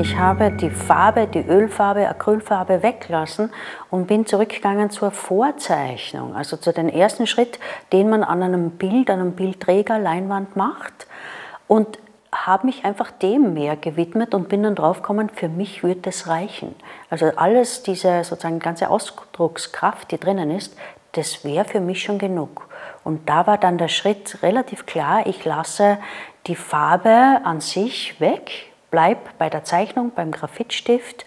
Ich habe die Farbe, die Ölfarbe, Acrylfarbe weggelassen und bin zurückgegangen zur Vorzeichnung, also zu dem ersten Schritt, den man an einem Bild, an einem Bildträger, Leinwand macht. Und habe mich einfach dem mehr gewidmet und bin dann draufgekommen, für mich wird das reichen. Also alles, diese sozusagen ganze Ausdruckskraft, die drinnen ist, das wäre für mich schon genug. Und da war dann der Schritt relativ klar, ich lasse die Farbe an sich weg, bleib bei der Zeichnung, beim Graphitstift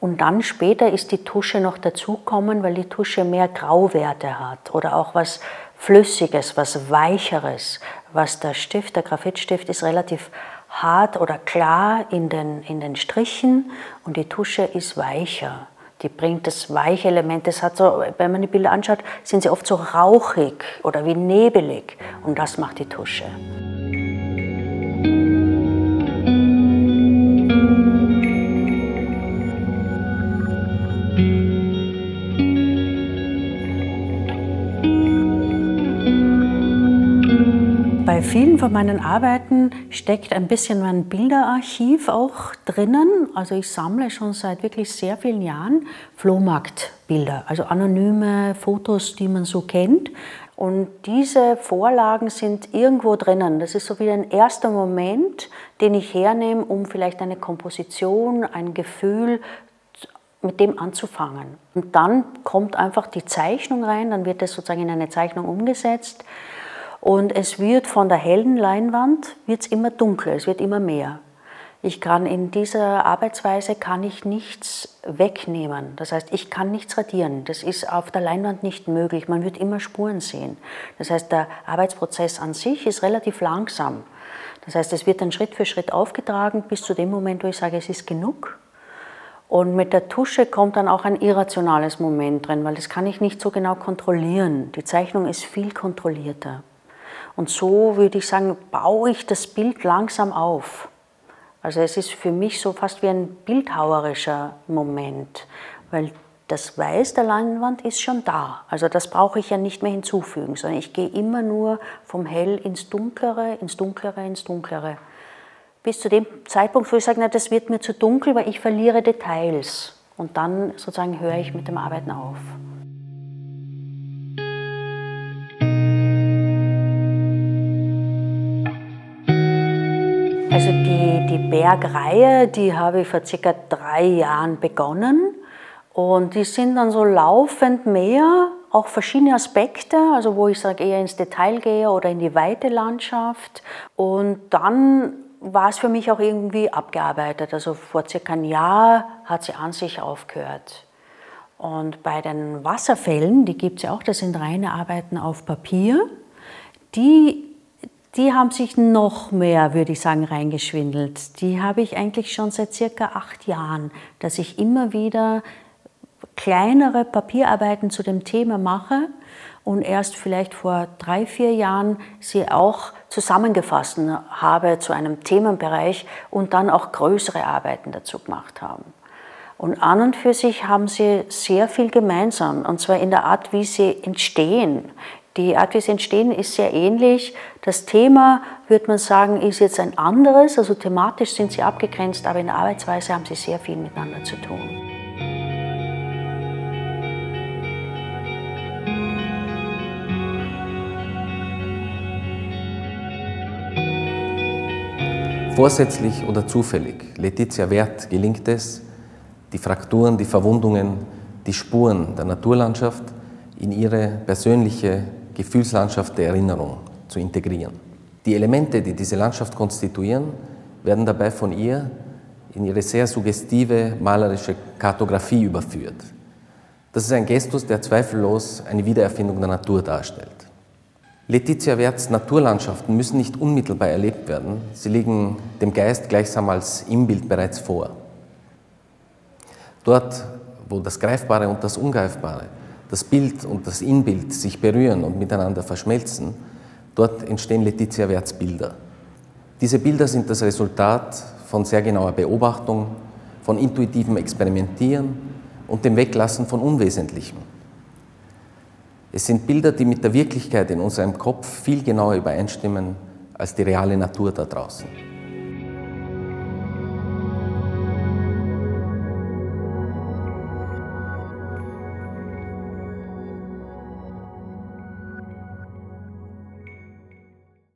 und dann später ist die Tusche noch dazukommen, weil die Tusche mehr Grauwerte hat oder auch was Flüssiges, was Weicheres, was der Stift, der Graphitstift ist relativ hart oder klar in den, in den Strichen und die Tusche ist weicher. Die bringt das weiche Element, das hat so, wenn man die Bilder anschaut, sind sie oft so rauchig oder wie nebelig und das macht die Tusche. Bei vielen von meinen Arbeiten steckt ein bisschen mein Bilderarchiv auch drinnen. Also ich sammle schon seit wirklich sehr vielen Jahren Flohmarktbilder, also anonyme Fotos, die man so kennt. Und diese Vorlagen sind irgendwo drinnen. Das ist so wie ein erster Moment, den ich hernehme, um vielleicht eine Komposition, ein Gefühl mit dem anzufangen. Und dann kommt einfach die Zeichnung rein, dann wird es sozusagen in eine Zeichnung umgesetzt. Und es wird von der hellen Leinwand wird's immer dunkler, es wird immer mehr. Ich kann in dieser Arbeitsweise kann ich nichts wegnehmen. Das heißt, ich kann nichts radieren. Das ist auf der Leinwand nicht möglich. Man wird immer Spuren sehen. Das heißt, der Arbeitsprozess an sich ist relativ langsam. Das heißt, es wird dann Schritt für Schritt aufgetragen bis zu dem Moment, wo ich sage, es ist genug. Und mit der Tusche kommt dann auch ein irrationales Moment drin, weil das kann ich nicht so genau kontrollieren. Die Zeichnung ist viel kontrollierter. Und so würde ich sagen, baue ich das Bild langsam auf. Also es ist für mich so fast wie ein bildhauerischer Moment, weil das Weiß der Leinwand ist schon da. Also das brauche ich ja nicht mehr hinzufügen, sondern ich gehe immer nur vom Hell ins Dunklere, ins Dunklere, ins Dunklere. Bis zu dem Zeitpunkt, wo ich sage, na, das wird mir zu dunkel, weil ich verliere Details. Und dann sozusagen höre ich mit dem Arbeiten auf. Also die, die Bergreihe, die habe ich vor circa drei Jahren begonnen und die sind dann so laufend mehr, auch verschiedene Aspekte, also wo ich sage eher ins Detail gehe oder in die weite Landschaft und dann war es für mich auch irgendwie abgearbeitet. Also vor circa einem Jahr hat sie an sich aufgehört. Und bei den Wasserfällen, die gibt es ja auch, das sind reine Arbeiten auf Papier, die die haben sich noch mehr, würde ich sagen, reingeschwindelt. Die habe ich eigentlich schon seit circa acht Jahren, dass ich immer wieder kleinere Papierarbeiten zu dem Thema mache und erst vielleicht vor drei, vier Jahren sie auch zusammengefasst habe zu einem Themenbereich und dann auch größere Arbeiten dazu gemacht haben. Und an und für sich haben sie sehr viel gemeinsam, und zwar in der Art, wie sie entstehen, die Art, wie sie entstehen, ist sehr ähnlich. Das Thema, würde man sagen, ist jetzt ein anderes. Also thematisch sind sie abgegrenzt, aber in der Arbeitsweise haben sie sehr viel miteinander zu tun. Vorsätzlich oder zufällig, Letizia Wert gelingt es, die Frakturen, die Verwundungen, die Spuren der Naturlandschaft in ihre persönliche Gefühlslandschaft der Erinnerung zu integrieren. Die Elemente, die diese Landschaft konstituieren, werden dabei von ihr in ihre sehr suggestive malerische Kartografie überführt. Das ist ein Gestus, der zweifellos eine Wiedererfindung der Natur darstellt. Letizia Werts Naturlandschaften müssen nicht unmittelbar erlebt werden, sie liegen dem Geist gleichsam als Imbild bereits vor. Dort, wo das Greifbare und das Ungreifbare, das Bild und das Inbild sich berühren und miteinander verschmelzen, dort entstehen Letizia Werts Bilder. Diese Bilder sind das Resultat von sehr genauer Beobachtung, von intuitivem Experimentieren und dem Weglassen von Unwesentlichem. Es sind Bilder, die mit der Wirklichkeit in unserem Kopf viel genauer übereinstimmen als die reale Natur da draußen.